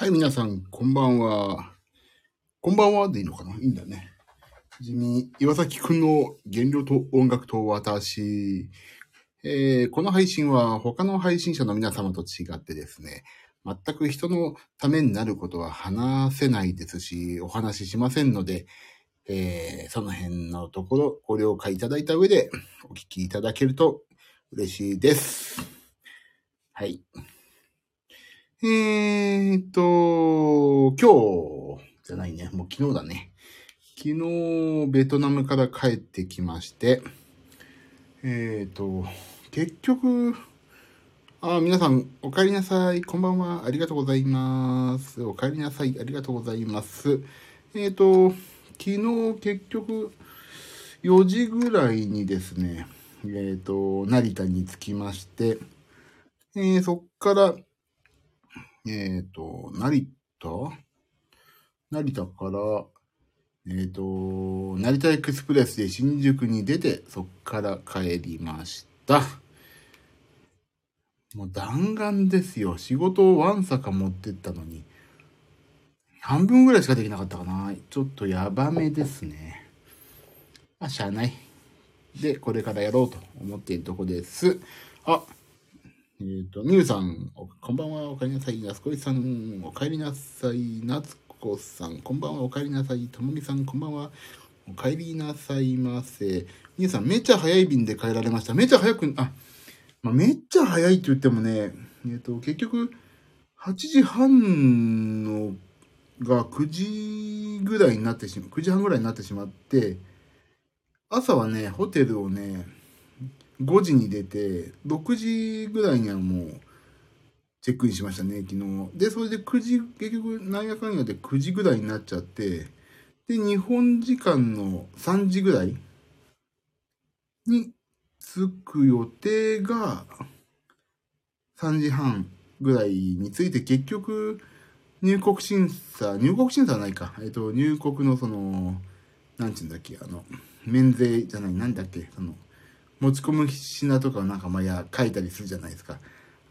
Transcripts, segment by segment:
はい、皆さん、こんばんは。こんばんはでいいのかな？いいんだね。地味、岩崎くんの原料と音楽と私。えーこの配信は他の配信者の皆様と違ってですね、全く人のためになることは話せないですし、お話ししませんので、えーその辺のところご了解いただいた上でお聞きいただけると嬉しいです。はい。えーっと、今日じゃないね。もう昨日だね。昨日、ベトナムから帰ってきまして、えーっと、結局、あ、皆さん、お帰りなさい。こんばんは。ありがとうございます。お帰りなさい。ありがとうございます。えーと、昨日、結局、4時ぐらいにですね、えーっと、成田に着きまして、えーそっから、えっ、と、成田？成田から、えっ、と、成田エクスプレスで新宿に出て、そっから帰りました。もう弾丸ですよ。仕事をワンサか持ってったのに、半分ぐらいしかできなかったかな。ちょっとやばめですね。あ、しゃあない。で、これからやろうと思っているとこです。あ、えっ、と、みゆさん、こんばんは、おかえりなさい。やすこいさん、おかえりなさい。なつこさん、こんばんは、おかえりなさい。ともみさん、こんばんは。おかえりなさいませ。みゆさん、めっちゃ早い便で帰られました。めっちゃ早く、あ、まあ、めっちゃ早いって言ってもね、えっ、と、結局、8時半のが9時ぐらいになってしまう、9時半ぐらいになってしまって、朝はね、ホテルをね、5時に出て、6時ぐらいにはもう、チェックインしましたね、昨日。で、それで9時、結局、なんやかんやで9時ぐらいになっちゃって、で、日本時間の3時ぐらいに着く予定が、3時半ぐらいについて、結局、入国審査、入国審査はないか。えっと、入国のその、なんちゅうんだっけ、あの、免税じゃない、なんだっけ、その、持ち込む品とかをなんかまあや書いたりするじゃないですか。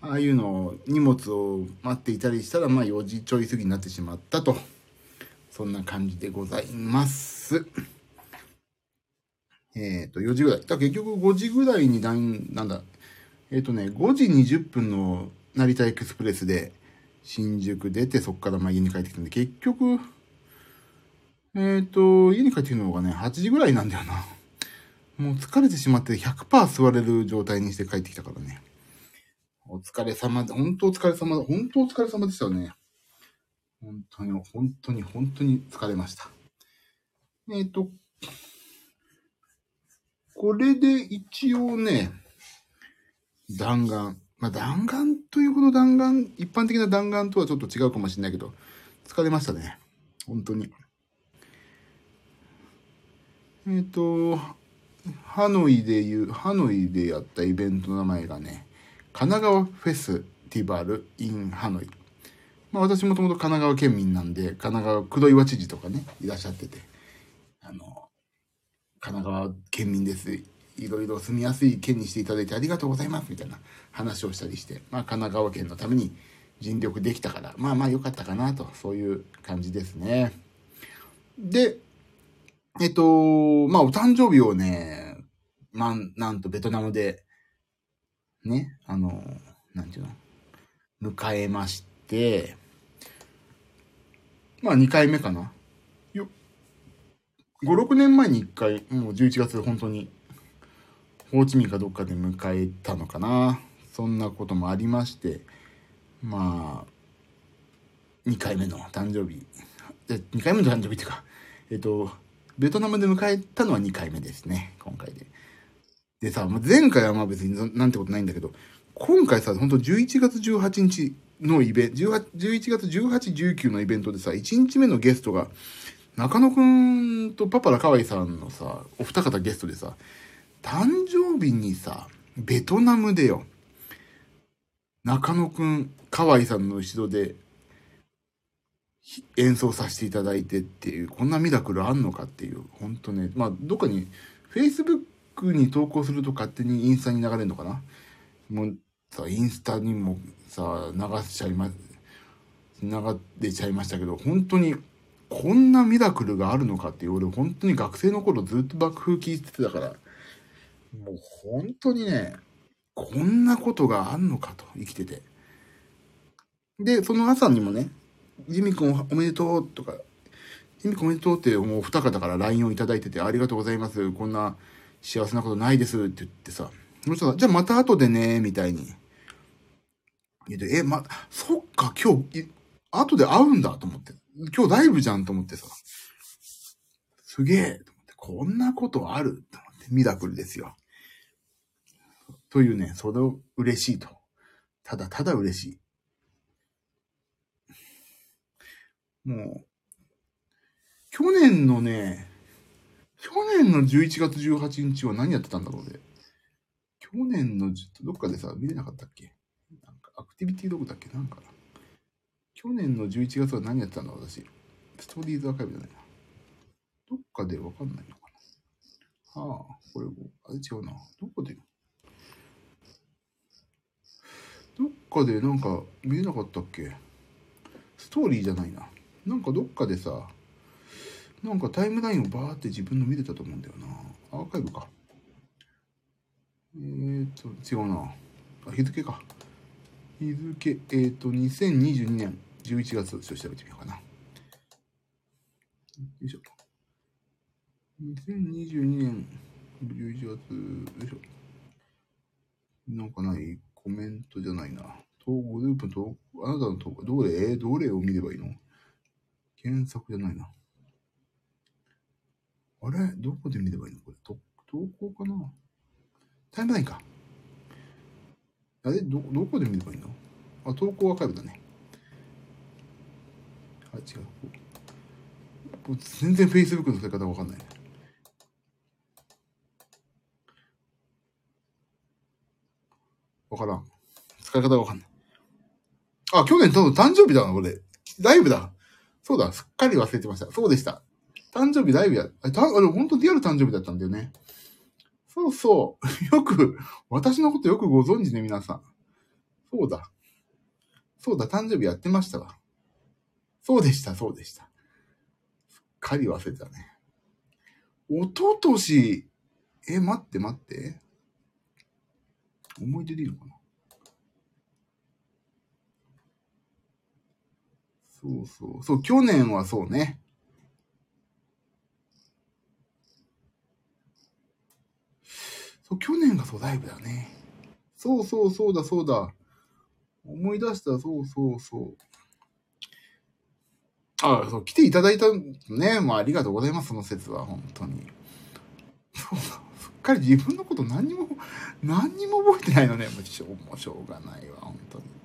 ああいうのを荷物を待っていたりしたらまあ4時ちょい過ぎになってしまったと。そんな感じでございます。えっ、と、4時ぐらい。だ結局5時ぐらいになん、なんだ、えっ、とね、5時20分の成田エクスプレスで新宿出てそこからまあ家に帰ってきたんで、結局、えっ、と、家に帰ってくるのがね、8時ぐらいなんだよな。もう疲れてしまって100%座れる状態にして帰ってきたからね。お疲れ様で、本当お疲れ様、本当お疲れ様でしたよね。本当に、本当に、本当に疲れました。えっ、と、これで一応ね、弾丸。まあ、弾丸というほど弾丸、一般的な弾丸とはちょっと違うかもしれないけど、疲れましたね。本当に。えっ、と、ハノイでいう、ハノイでやったイベントの名前がね、神奈川フェスティバル in ハノイ。まあ私もともと神奈川県民なんで、神奈川黒岩知事とかね、いらっしゃってて、あの、神奈川県民です。いろいろ住みやすい県にしていただいてありがとうございますみたいな話をしたりして、まあ神奈川県のために尽力できたから、まあまあ良かったかなと、そういう感じですね。で、えっと、まあ、お誕生日をね、まあ、なんとベトナムで、ね、あの、なんていうの、迎えまして、まあ、2回目かな。よ、5、6年前に1回、もう11月本当に、ホーチミンかどっかで迎えたのかな。そんなこともありまして、まあ、2回目の誕生日。2回目の誕生日っていうか、えっと、ベトナムで迎えたのは2回目ですね、今回で。でさ、前回はまあ別になんてことないんだけど、今回さ、本当11月18日のイベント、11月18、19のイベントでさ、1日目のゲストが、中野くんとパパラカワイさんのさ、お二方ゲストでさ、誕生日にさ、ベトナムでよ、中野くん、カワイさんの後ろで、演奏させていただいてっていう、こんなミラクルあんのかっていう、ほんとね、まあ、どっかに、Facebook に投稿すると勝手にインスタに流れるのかな？もう、さ、インスタにもさ、流しちゃいま。流れちゃいましたけど、本当に、こんなミラクルがあるのかっていう、俺本当に学生の頃ずっと爆風聞いてたから、もう本当にね、こんなことがあんのかと、生きてて。で、その朝にもね、ジミ君おめでとうとか、ジミ君おめでとうってもう二方から LINE をいただいてて、ありがとうございます。こんな幸せなことないですって言ってさ、その人が、じゃあまた後でね、みたいに。言って、え、ま、そっか、今日、後で会うんだと思って。今日ライブじゃんと思ってさ。すげえと思って、こんなことある？と思って、ミラクルですよ。というね、それを嬉しいと。ただただ嬉しい。もう、去年のね、去年の11月18日は何やってたんだろうね。去年の、どっかでさ、見れなかったっけ？なんか、アクティビティどこだっけ？なんか。去年の11月は何やってたんだ私。ストーリーズアーカイブじゃないな。どっかでわかんないのかな。はあ、これ、あれ違うな。どこでどっかでなんか見れなかったっけ？ストーリーじゃないな。なんかどっかでさ、なんかタイムラインをバーって自分の見れたと思うんだよな。アーカイブか。えーと、違うな。あ、日付か。日付、えーと、2022年11月、ちょっと調べてみようかな。よいしょ。2022年11月、よいしょ。なんかない？コメントじゃないな。とグループと、あなたの投稿、どれ？どれを見ればいいの？検索じゃないな。あれ？どこで見ればいいの？これ。と投稿かな？タイムラインか。あれ？ど、どこで見ればいいの？あ、投稿アーカイブだね。あ、違う。全然 Facebook の使い方わかんない。わからん。使い方わかんない。あ、去年多分誕生日だな、これ。ライブだ。そうだ、すっかり忘れてました。そうでした。誕生日ライブや、あ、たあれ、本当リアル誕生日だったんだよね。そうそう。よく、私のことよくご存知ね、皆さん。そうだ。そうだ、誕生日やってましたわ。そうでした、そうでした。すっかり忘れてたね。おととし、え、待って待って。思い出でいいのかな？そうそう。そう、去年はそうね。そう、去年がそうライブだね。そうそうそうだそうだ。思い出した、そうそうそう。あそう、来ていただいたね。もうありがとうございます、その説は、本当に。そうだ。すっかり自分のこと何にも、何にも覚えてないのね。もうしょうがないわ、本当に。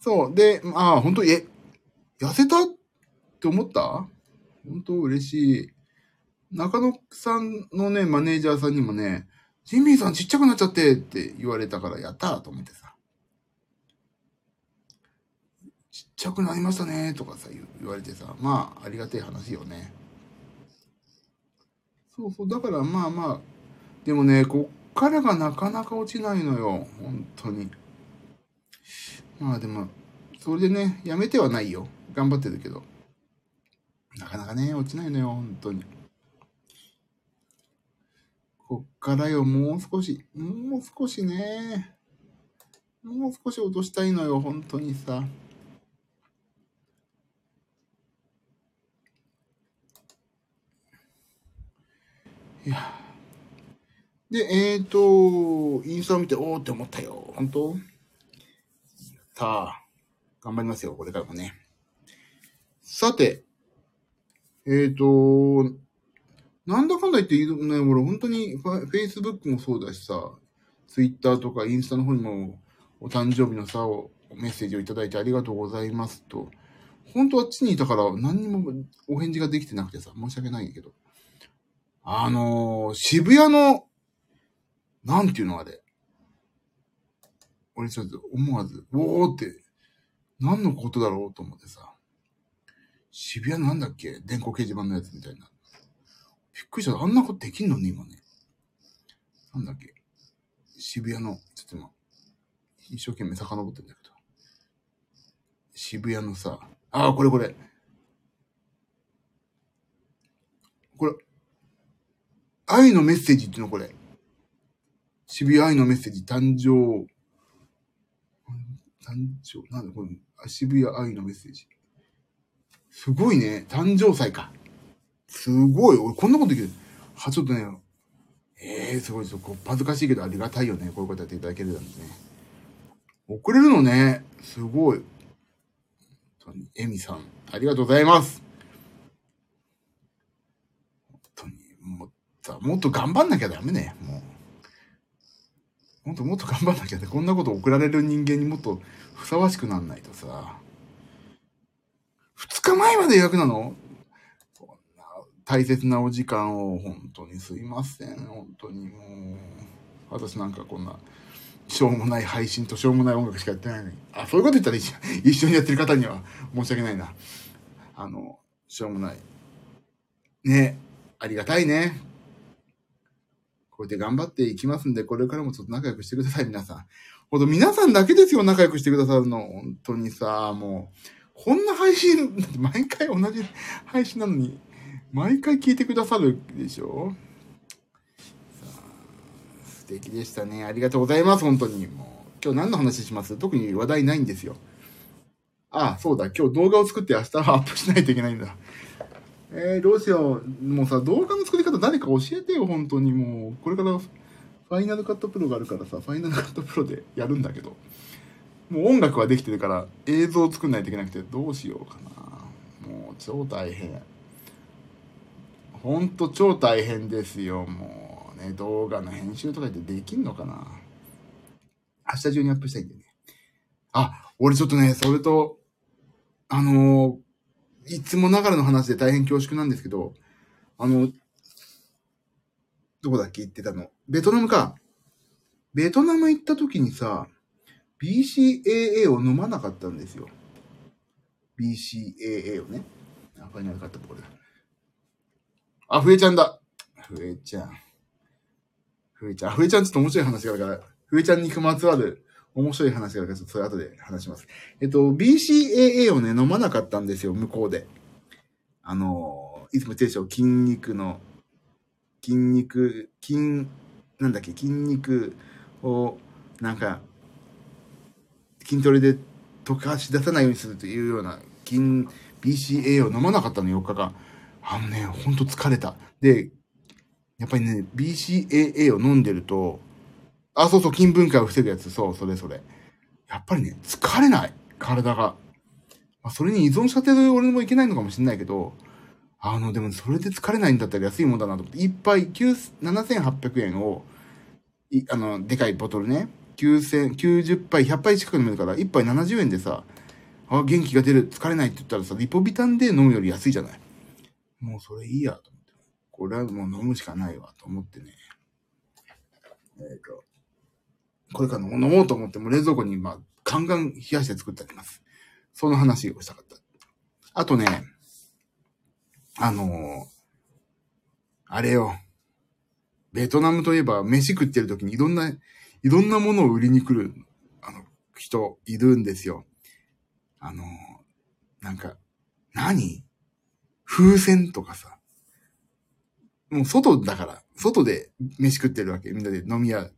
そう。で、ああ、本当え、痩せたって思った？本当嬉しい。中野さんのね、マネージャーさんにもね、ジミーさんちっちゃくなっちゃってって言われたから、やったーと思ってさ。ちっちゃくなりましたねとかさ、言われてさ、まあ、ありがたい話よね。そうそう、だからまあまあ、でもね、こっからがなかなか落ちないのよ。本当に。まあでも、それでね、やめてはないよ。頑張ってるけど。なかなかね、落ちないのよ、本当に。こっからよ、もう少し、もう少しね。もう少し落としたいのよ、本当にさ。いや。で、えっ、ー、と、インスタを見て、おーって思ったよ。本当、頑張りますよ、これからもね。さて、えっ、ー、と、なんだかんだ言っていいね、俺本当にフェイスブックもそうだしさ、ツイッターとかインスタの方にもお誕生日のさメッセージをいただいてありがとうございますと、本当あっちにいたから何にもお返事ができてなくてさ、申し訳ないけど。あのー、渋谷の、なんていうのあれ。俺ちょっと思わず、おーって、何のことだろうと思ってさ。渋谷なんだっけ？電光掲示板のやつみたいな。びっくりした。あんなことできんのね、今ね。なんだっけ？渋谷の、ちょっと今、一生懸命遡ってんだけど。渋谷のさ、ああ、これこれ。これ、愛のメッセージっていうのこれ。渋谷愛のメッセージ誕生。誕生、なんだこれ、渋谷愛のメッセージ。すごいね。誕生祭か。すごい。俺こんなことできる。は、ちょっとね、ええー、すごいですこ恥ずかしいけどありがたいよね。こういうことやっていただけるなんてね。送れるのね。すごい。エミさん、ありがとうございます。本当に、もっと、もっと頑張んなきゃダメね。もう。もっともっと頑張んなきゃね。こんなこと送られる人間にもっとふさわしくなんないとさ。二日前まで予約なの？そんな大切なお時間を本当にすいません。本当にもう、私なんかこんな、しょうもない配信としょうもない音楽しかやってないのに。あ、そういうこと言ったら 一緒にやってる方には申し訳ないな。あの、しょうもない。ね、ありがたいね。こうやって頑張っていきますんで、これからもちょっと仲良くしてください、皆さん。ほんと、皆さんだけですよ、仲良くしてくださるの。本当にさ、もう、こんな配信、毎回同じ配信なのに、毎回聞いてくださるでしょ？素敵でしたね。ありがとうございます、本当に。もう、今日何の話します？特に話題ないんですよ。ああ、そうだ。今日動画を作って明日はアップしないといけないんだ。えー、どうしよう。もうさ、動画の作り方誰か教えてよ、本当にもう。これからファイナルカットプロがあるからさ、ファイナルカットプロでやるんだけど。もう音楽はできてるから映像を作んないといけなくてどうしようかな。もう超大変。ほんと超大変ですよ、もうね、動画の編集とかってできんのかな明日中にアップしたいんでね。あ、俺ちょっとね、それと、あのー、いつもながらの話で大変恐縮なんですけど、あの、どこだっけ行ってたのベトナムか。ベトナム行った時にさ、BCAA を飲まなかったんですよ。BCAA をね。あ、ファイナルカットボールだ。あ、ふえちゃんだ。ふえちゃん。ふえちゃん。ふえちゃんちょっと面白い話があるから、ふえちゃんにまつわる面白い話があるから、ちょっとそれ後で話します。えっと、BCAA をね、飲まなかったんですよ、向こうで。あの、いつも言ってるでしょ、筋肉の、筋肉、筋、なんだっけ、筋肉を、なんか、筋トレで溶かし出さないようにするというような、筋、BCAA を飲まなかったの、4日間。あのね、ほんと疲れた。で、やっぱりね、BCAA を飲んでると、あ、そうそう、筋分解を防ぐやつ、そう、それそれ。やっぱりね、疲れない、体が。まあ、それに依存しちゃってる俺もいけないのかもしれないけど、あの、でもそれで疲れないんだったら安いもんだなと思って、一杯7800円を、い、あの、でかいボトルね、9000、90杯、100杯近く飲めるから、1杯70円でさ、あ、元気が出る、疲れないって言ったらさ、リポビタンで飲むより安いじゃない。もうそれいいやと思って。これはもう飲むしかないわと思ってね。えっ、ー、と、これから飲もうと思っても冷蔵庫にまあ、ガンガン冷やして作ってあります。その話をしたかった。あとね、あの、あれよ。ベトナムといえば飯食ってる時にいろんな、いろんなものを売りに来る、あの、人いるんですよ。あの、なんか、何？風船とかさ、もう外だから、外で飯食ってるわけ。みんなで飲み屋、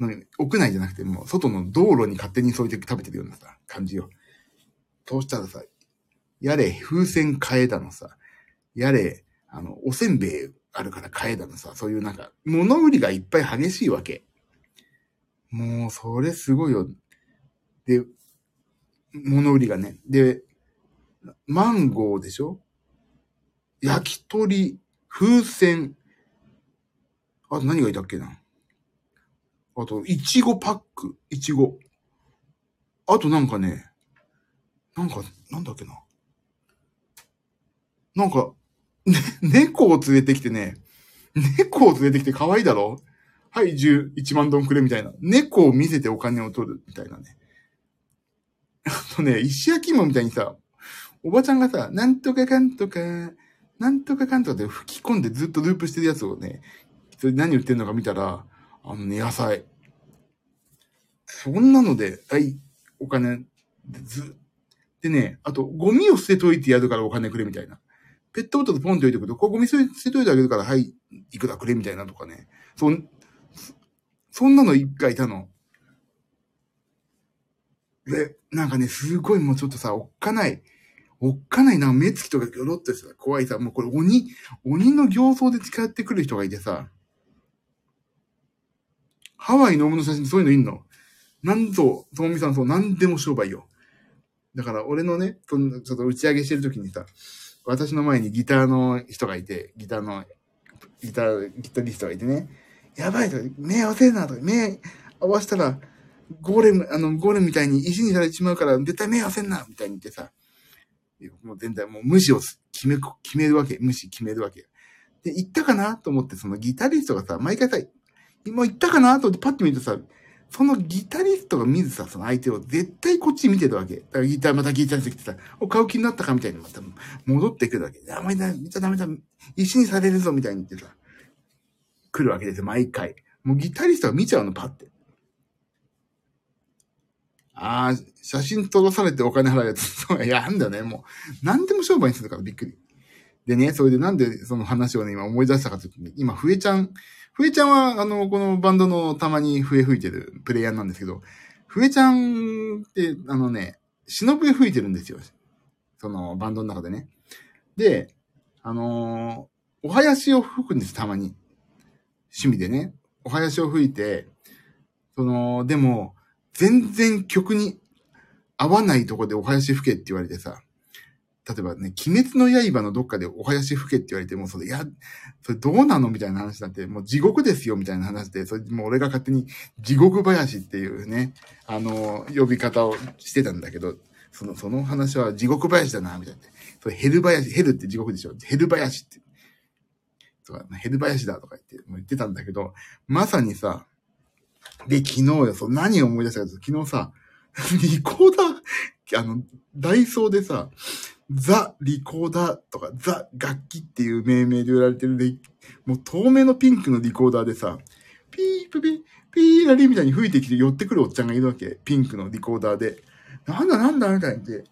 飲み、屋内じゃなくて、もう外の道路に勝手にそうやって食べてるようなさ、感じよ。そうしたらさ、やれ、風船買えだのさ、やれ、あの、おせんべいあるから買えだのさ、そういうなんか、物売りがいっぱい激しいわけ。もう、それすごいよ。で、物売りがね。で、マンゴーでしょ？焼き鳥、風船、あと何がいたっけな？あと、いちごパック、いちご。あとなんかね、なんか、なんだっけな？なんか、ね、猫を連れてきてね、猫を連れてきて可愛いだろ？はい、10、1万ドンくれみたいな。猫を見せてお金を取るみたいなね。あとね、石焼き芋みたいにさ、おばちゃんがさ、なんとかかんとか、なんとかかんとかで吹き込んでずっとループしてるやつをね、それ何売ってんのか見たら、あのね、野菜。そんなので、はい、お金、ず、でね、あと、ゴミを捨てといてやるからお金くれみたいな。ペットボトルポンって置いておくと、こうゴミ捨てといてあげるから、はい、いくらくれみたいなとかね。そん、そんなの一回いたの。で、なんかね、すごいもうちょっとさ、おっかない、おっかないな、目つきとかギョロってさ、怖いさ、もうこれ鬼、鬼の形相で使ってくる人がいてさ、ハワイのオムの写真そういうのいんの？なんと、ともみさんそう、なんでも商売よ。だから俺のね、ちょっと打ち上げしてる時にさ、私の前にギターの人がいて、ギターの、ギター、ギタリストがいてね、やばいと、目合わせるなと、目合わせたら、ゴーレム、あの、ゴーレムみたいに石にされてしまうから、絶対目合わせんなみたいに言ってさ、もう全体もう無視を決め、決めるわけ。無視決めるわけ。で、言ったかなと思って、そのギタリストがさ、毎回さ、もう言ったかなと思ってパッと見るとさ、そのギタリストが見ずさ、その相手を絶対こっち見てるわけ。だからギター、またギターしてきてさ、お、買う気になったかみたいにまた戻ってくるわけ。あ、まだ、見ちゃダメだ。石にされるぞみたいに言ってさ、来るわけですよ、毎回。もうギタリストが見ちゃうの、パって。ああ、写真撮らされてお金払うやつ。そう、いや、なんだね、もう。何でも商売にするからびっくり。でね、それでなんでその話をね、今思い出したかというと、ね、今、ふえちゃん、ふえちゃんは、あの、このバンドのたまに笛吹いてるプレイヤーなんですけど、ふえちゃんって、あのね、忍笛吹いてるんですよ。そのバンドの中でね。で、あのー、お囃子を吹くんです、たまに。趣味でね。お囃子を吹いて、その、でも、全然曲に合わないとこでお囃子吹けって言われてさ、例えばね、鬼滅の刃のどっかでお囃子吹けって言われても、それ、いや、それどうなのみたいな話になって、もう地獄ですよみたいな話で、それもう俺が勝手に地獄林っていうね、あの、呼び方をしてたんだけど、その、その話は地獄林だな、みたいな。それヘル林、ヘルって地獄でしょ？ヘル林って。そうヘル林だとか言って、もう言ってたんだけど、まさにさ、で、昨日よ、そう、何を思い出したかと昨日さ、リコーダー、あの、ダイソーでさ、ザ・リコーダーとか、ザ・楽器っていう命名で売られてるで、もう透明のピンクのリコーダーでさ、ピープピー、ピーラリーみたいに吹いてきて寄ってくるおっちゃんがいるわけ。ピンクのリコーダーで。なんだなんだみたいにって、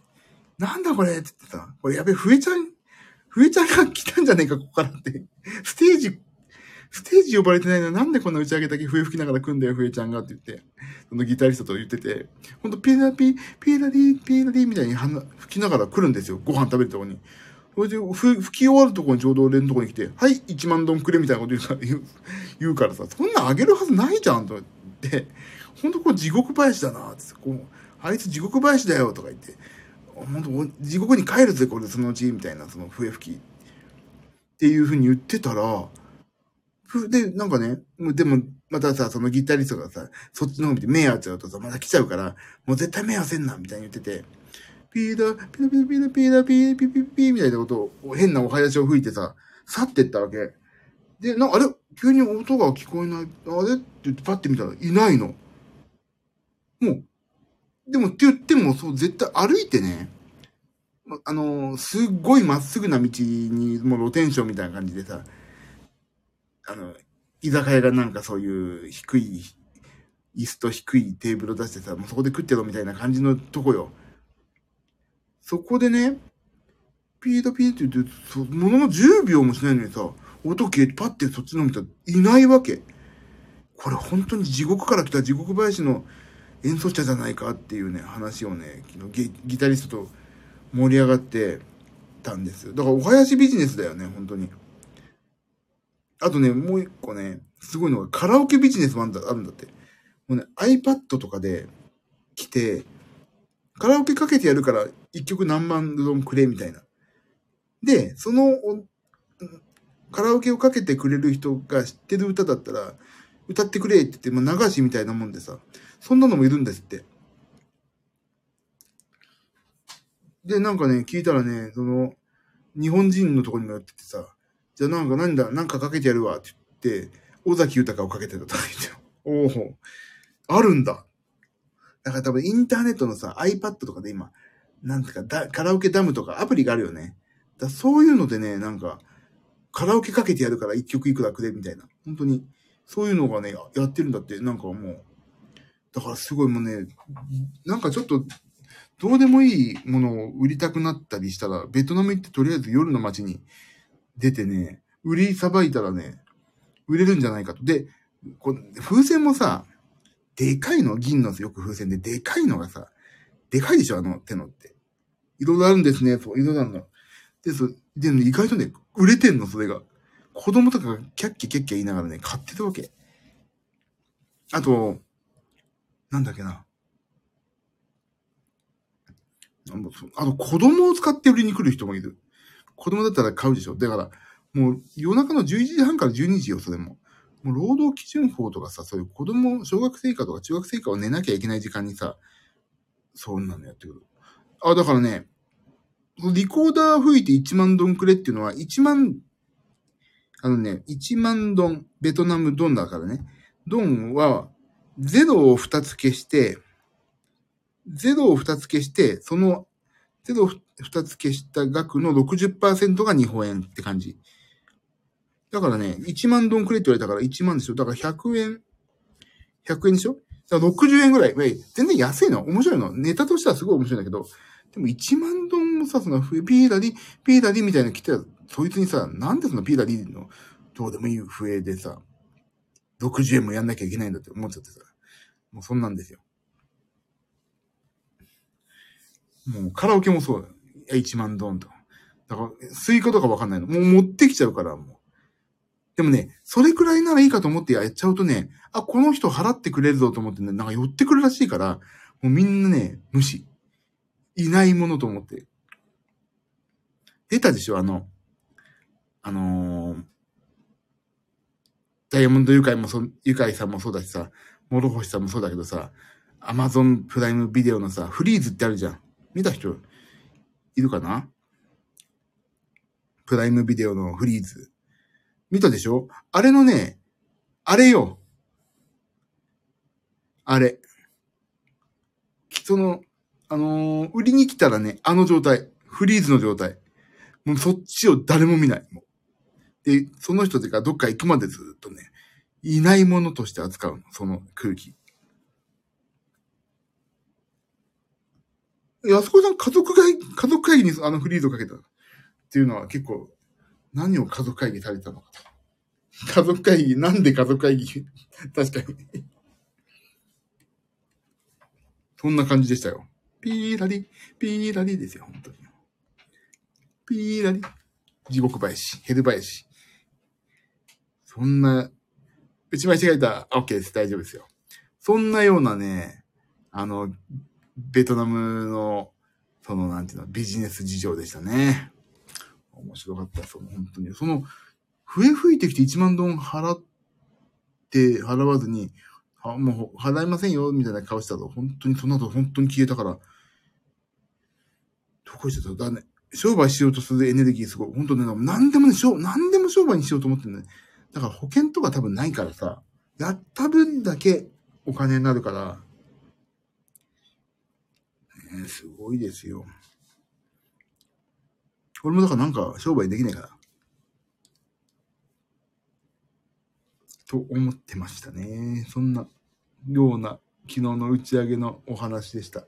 なんだこれって言ってさ、これやべえ、笛ちゃん、笛ちゃんが来たんじゃねえか、ここからって。ステージステージ呼ばれてないのなんでこんな打ち上げだけ笛吹きながら来んだよ、笛ちゃんがって言って、そのギタリストと言ってて、ほんとピーラピー、ピーラリー、ピーラリーみたいに吹きながら来るんですよ。ご飯食べるとこに。それで、吹き終わるとこにちょうど俺のとこに来て、はい、1万ドンくれみたいなこと言うから言う言うからさ、そんなんあげるはずないじゃんと言って、ほんとこれ地獄林だなって、こう、あいつ地獄林だよとか言って、ほんと地獄に帰るぜ、これそのうち、みたいな、その笛吹き。っていうふうに言ってたら、で、なんかね、でも、またさ、そのギタリストがさ、そっちの方見て目合っちゃうとさ、また来ちゃうから、もう絶対目合わせんな、みたいに言ってて、ピーダ、ピーダピーダピーピーダピーピーピーピーみたいなことを、変なお囃子を吹いてさ、去ってったわけ。で、な、あれ？急に音が聞こえない。あれ？って言ってパッて見たらいないの。もう、でもって言っても、そう、絶対歩いてね、あのすっごいまっすぐな道に、もう露天商みたいな感じでさ、あの、居酒屋がなんかそういう低い、椅子と低いテーブルを出してさ、もうそこで食ってろみたいな感じのとこよ。そこでね、ピードピーって言って、そものの10秒もしないのにさ、音消えてパッてそっちの見たらいないわけ。これ本当に地獄から来た地獄林の演奏者じゃないかっていうね、話をね、昨日ギタリストと盛り上がってたんですよ。だからお囃子ビジネスだよね、本当に。あとね、もう一個ね、すごいのがカラオケビジネスもあるんだあるんだって。もうね、iPad とかで来て、カラオケかけてやるから一曲何万ドンくれみたいな。で、その、カラオケをかけてくれる人が知ってる歌だったら、歌ってくれって言って、まあ、流しみたいなもんでさ、そんなのもいるんですって。で、なんかね、聞いたらね、その、日本人のとこにもやっててさ、じゃあなんかなんだ、なんかかけてやるわって言って、尾崎豊をかけてたとか言って、おお、あるんだ。だから多分インターネットのさ、iPad とかで今、なんていうかカラオケダムとかアプリがあるよね。だそういうのでね、なんか、カラオケかけてやるから一曲いくらくれみたいな。本当に、そういうのがね、やってるんだって、なんかもう、だからすごいもうね、なんかちょっと、どうでもいいものを売りたくなったりしたら、ベトナム行ってとりあえず夜の街に出てね、売りさばいたらね、売れるんじゃないかと。で、こ風船もさ、でかいの？銀のよく風船で、でかいのがさ、でかいでしょ？あの手のって。いろいろあるんですね。そう、いろいろあるの。で、そうで、意外とね、売れてんの、それが。子供とかがキャッキャキャッキャ言いながらね、買ってたわけ。あと、なんだっけな。あと、子供を使って売りに来る人もいる。子供だったら買うでしょ。だから、もう夜中の11時半から12時よ、それも。もう労働基準法とかさ、そういう子供、小学生以下とか中学生以下を寝なきゃいけない時間にさ、そんなのやってくる。あ、だからね、リコーダー吹いて1万ドンくれっていうのは、1万、あのね、1万ドン、ベトナムドンだからね。ドンは、0を2つ消して、0を2つ消して、その0を2つ消した額の60%が日本円って感じ。だからね、1万ドンくれって言われたから1万でしょ。だから100円、100円でしょ？だから60円ぐらい。全然安いの？面白いの？ネタとしてはすごい面白いんだけど、でも1万ドンもさ、その、ピーダリ、ピーダリみたいなの来てたらそいつにさ、なんでそのピーダリの、どうでもいい笛でさ、60円もやんなきゃいけないんだって思っちゃってさ。もうそんなんですよ。もうカラオケもそうだ。1万ドンと。だから、スイカとかわかんないの。もう持ってきちゃうから、もう。でもね、それくらいならいいかと思ってやっちゃうとね、あ、この人払ってくれるぞと思ってね、なんか寄ってくるらしいから、もうみんなね、無視。いないものと思って。出たでしょ？あの、あのー、ダイヤモンドユカイもそ、ユカイさんもそうだしさ、諸星さんもそうだけどさ、アマゾンプライムビデオのさ、フリーズってあるじゃん。見た人、いるかな？プライムビデオのフリーズ。見たでしょ？あれのね、あれよ。あれ。その、あのー、売りに来たらね、あの状態。フリーズの状態。もうそっちを誰も見ない。もうで、その人とかどっか行くまでずっとね、いないものとして扱うの。その空気。安子さん家族会、家族会議にあのフリーズをかけたっていうのは結構、何を家族会議されたのかと。家族会議、なんで家族会議？確かにそんな感じでしたよ。ピーラリ、ピーラリですよ、本当に。ピーラリ。地獄林、ヘル林。そんな、打ち間違えたら、OK です、大丈夫ですよ。そんなようなね、あの、ベトナムの、その、なんていうの、ビジネス事情でしたね。面白かった、その、本当に。その、笛吹いてきて1万ドン払って、払わずに、あもう払いませんよ、みたいな顔したと、本当に、その後本当に消えたから、どこ行っちゃった？だね。商売しようとするエネルギーすごい。本当ね、何でもね、何でも商売にしようと思ってるね。だから保険とか多分ないからさ、やった分だけお金になるから、ね、すごいですよ。俺もだからなんか商売できないから。と思ってましたね。そんなような昨日の打ち上げのお話でした。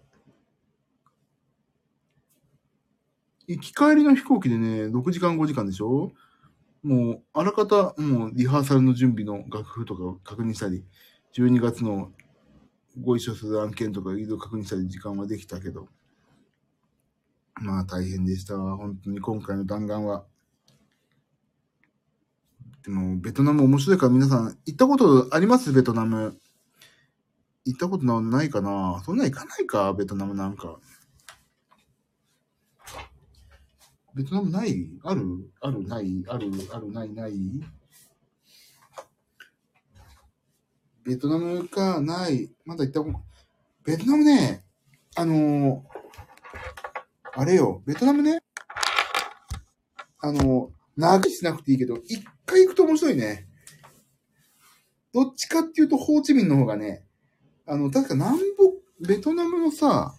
行き帰りの飛行機でね、6時間5時間でしょ？もう、あらかた、もう、リハーサルの準備の楽譜とかを確認したり、12月のご一緒する案件とかいろいろ確認したり時間はできたけど、まあ大変でした。わ。本当に今回の弾丸は。でも、ベトナム面白いから皆さん、行ったことあります？ベトナム。行ったことないかな？そんな行かないかベトナムなんか。ベトナムない？ある？ある？ない？ある？ある？ない？ない？ベトナムかないまだ行ったことベトナムね、あのー、あれよ、ベトナムね、あのー、長くしなくていいけど、一回行くと面白いね。どっちかっていうと、ホーチミンの方がね、あの、確か南北、ベトナムのさ、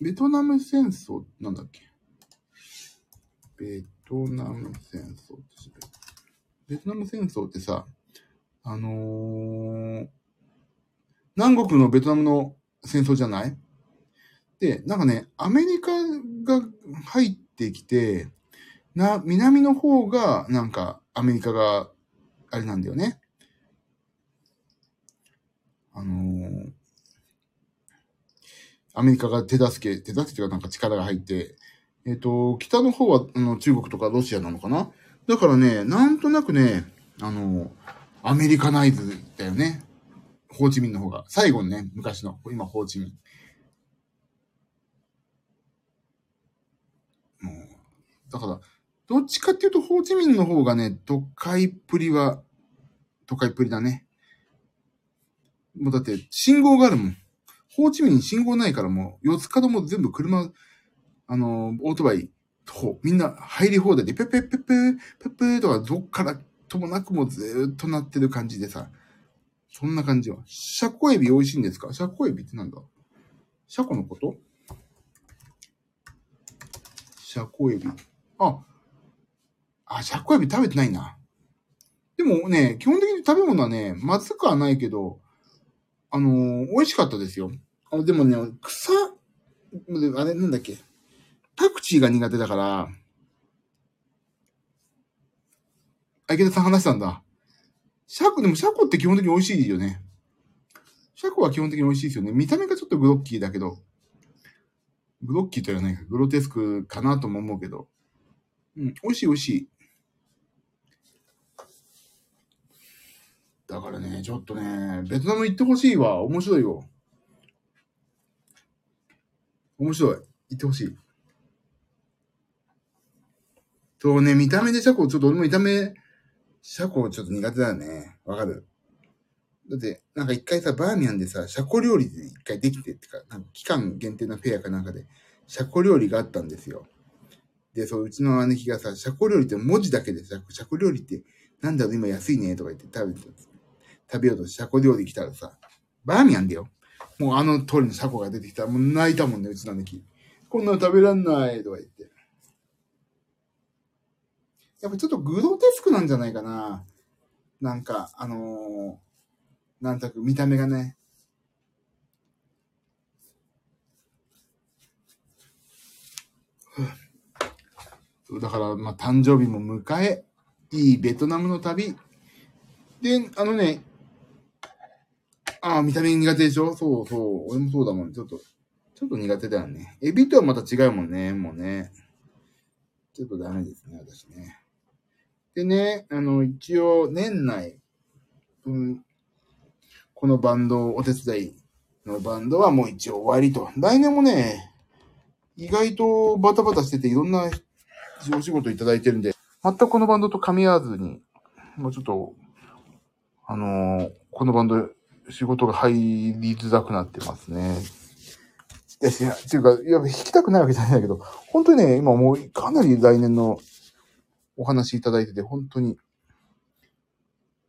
ベトナム戦争、なんだっけ？ベトナム戦争ってベトナム戦争ってさ、あのー、南国のベトナムの戦争じゃない？で、なんかね、アメリカが入ってきて、な、南の方が、なんか、アメリカが、あれなんだよね。あのーアメリカが手助け、手助けというかなんか力が入って、えっ、と、北の方はあの中国とかロシアなのかな？だからね、なんとなくね、あのー、アメリカナイズだよね。ホーチミンの方が。最後のね、昔の、今ホーチミン。もう、だから、どっちかっていうと、ホーチミンの方がね、都会っぷりは、都会っぷりだね。もうだって、信号があるもん。ホーチミンに信号ないからもう、四つ角も全部車、あの、オートバイ、と、みんな入り放題で、ペッペッペッペッペッペッとか、どっからともなくもずっと鳴ってる感じでさ、そんな感じは。シャコエビ美味しいんですか？シャコエビってなんだ？シャコのこと？シャコエビ。あ、あ、シャコエビ食べてないな。でもね、基本的に食べ物はね、まずくはないけど、あのー美味しかったですよ。あでもね、草、あれなんだっけ？パクチーが苦手だから、あ、池田さん話したんだ。シャコ、でもシャコって基本的に美味しいよね。シャコは基本的に美味しいですよね。見た目がちょっとグロッキーだけど、グロッキーとは言わないか、グロテスクかなとも思うけど、うん、美味しい美味しい。だからね、ちょっとね、ベトナム行ってほしいわ。面白いよ。面白い。行ってほしい。そうね、見た目でシャコ、ちょっと俺も見た目、シャコちょっと苦手だよね。わかる？だって、なんか一回さ、バーミヤンでさ、シャコ料理で一回できてってか、なんか期間限定のフェアかなんかで、シャコ料理があったんですよ。で、そう、うちの姉貴がさ、シャコ料理って文字だけでさ、シャコ料理って、なんだろう、今安いね、とか言って食べてた食べようとシャコ料理来たらさ、バーミヤンだよ。もうあの通りのシャコが出てきたら、もう泣いたもんね、うちの姉貴。こんなの食べらんない、とか言って。やっぱちょっとグロテスクなんじゃないかな。なんか、あのー、なんとなく見た目がね。だから、まあ、誕生日も迎え、いいベトナムの旅。で、あのね、ああ、見た目苦手でしょ？そうそう。俺もそうだもん。ちょっと、ちょっと苦手だよね。エビとはまた違うもんね。もうね。ちょっとダメですね、私ね。でね、あの、一応、年内、うん、このバンド、お手伝いのバンドはもう一応終わりと。来年もね、意外とバタバタしてていろんなお仕事いただいてるんで、全くこのバンドと噛み合わずに、もうちょっと、あのーこのバンド、仕事が入りづらくなってますね。いや、いやっていうか、いや、弾きたくないわけじゃないんだけど、本当にね、今もうかなり来年のお話いただいてて、本当に、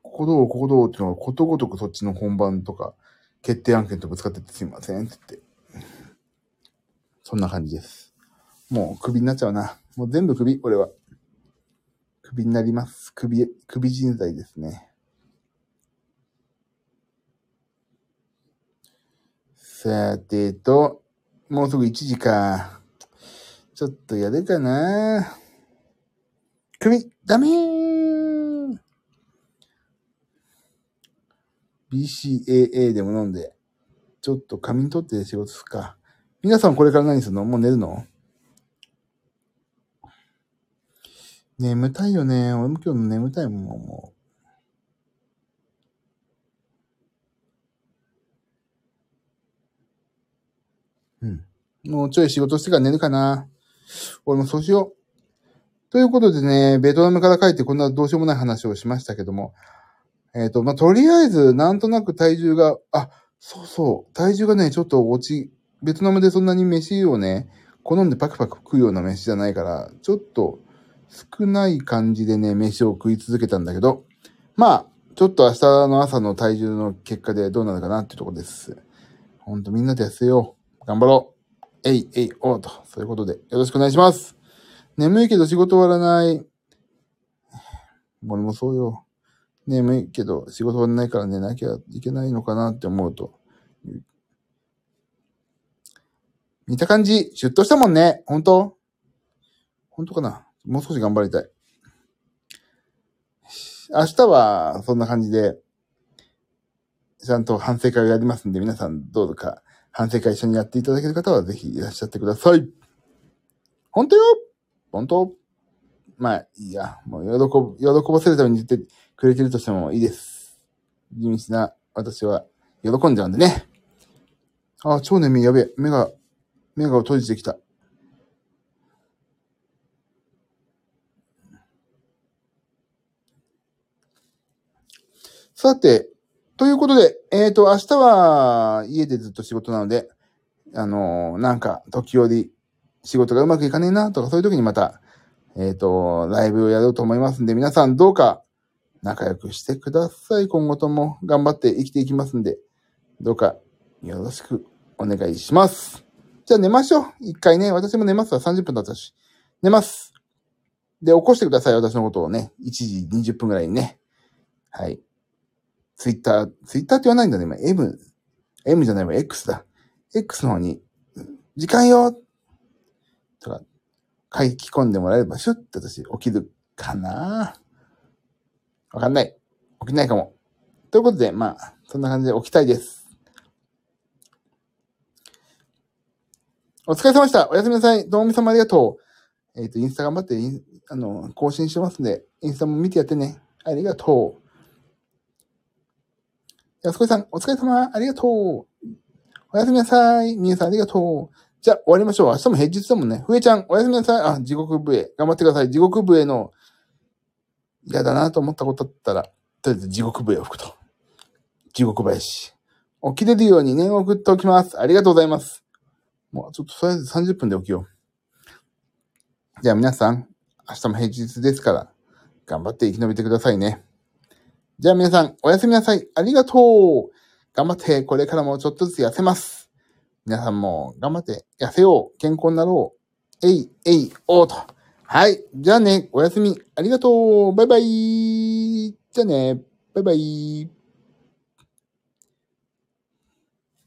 ここどう、ここどうっていうのがことごとくそっちの本番とか、決定案件とぶつかっててすいませんって言って。そんな感じです。もうクビになっちゃうな。もう全部クビ、俺は。クビになります。クビ、クビ人材ですね。さてと、もうすぐ1時か。ちょっとやるかな。クビ、ダメー !BCAA でも飲んで、ちょっと仮眠取って仕事するか。皆さんこれから何するの？もう寝るの？眠たいよね。俺も今日眠たいもん、もう。うん。もうちょい仕事してから寝るかな。俺もそうしよう。ということでね、ベトナムから帰ってこんなどうしようもない話をしましたけども、えっ、と、まあ、とりあえず、なんとなく体重が、あ、そうそう、体重がね、ちょっと落ち、ベトナムでそんなに飯をね、好んでパクパク食うような飯じゃないから、ちょっと少ない感じでね、飯を食い続けたんだけど、まあ、ちょっと明日の朝の体重の結果でどうなるかなっていうところです。ほんとみんなで痩せよう。頑張ろう。えい、えい、おうと。そういうことで、よろしくお願いします。眠いけど仕事終わらない。俺もそうよ。眠いけど仕事終わらないから寝なきゃいけないのかなって思うと。見た感じ、シュッとしたもんね。本当？本当かな？もう少し頑張りたい。明日は、そんな感じで、ちゃんと反省会をやりますんで、皆さんどうぞか、反省会一緒にやっていただける方は、ぜひいらっしゃってください。本当よ本当？まあ、いいや。もう、喜ぶ、喜ばせるために言ってくれてるとしてもいいです。地道な私は喜んじゃうんでね。あ、超眠い、やべえ。目が、目が閉じてきた。さて、ということで、えっ、ー、と、明日は家でずっと仕事なので、あのー、なんか、時折仕事がうまくいかねえなとか、そういう時にまた、えっ、ー、と、ライブをやろうと思いますんで、皆さんどうか仲良くしてください。今後とも頑張って生きていきますんで、どうかよろしくお願いします。じゃあ寝ましょう。一回ね、私も寝ますわ。30分経ったし。寝ます。で、起こしてください。私のことをね。1時20分ぐらいにね。はい。ツイッター、ツイッターって言わないんだね。今、M、M じゃないわ、X だ。X の方に、時間よとか、書き込んでもらえれば、シュッて私起きるかなわかんない。起きないかも。ということで、まあ、そんな感じで起きたいです。お疲れ様でした。おやすみなさい。どうもみさまありがとう。えっ、ー、と、インスタ頑張って、あの、更新してますんで、インスタも見てやってね。ありがとう。安子さん、お疲れ様。ありがとう。おやすみなさい。みゆさん、ありがとう。じゃあ、終わりましょう。明日も平日だもんね。ふえちゃん、おやすみなさい。あ、地獄笛。頑張ってください。地獄笛の、嫌だなと思ったことだったら、とりあえず地獄笛を吹くと。地獄林。起きれるように念を送っておきます。ありがとうございます。もうちょっととりあえず30分で起きよう。じゃあ皆さん、明日も平日ですから、頑張って生き延びてくださいね。じゃあ皆さん、おやすみなさい。ありがとう。頑張って、これからもちょっとずつ痩せます。皆さんも頑張って痩せよう。健康になろう。えい、えい、おーと。はい。じゃあね、おやすみ。ありがとう。バイバイ。じゃあね、バイバイ。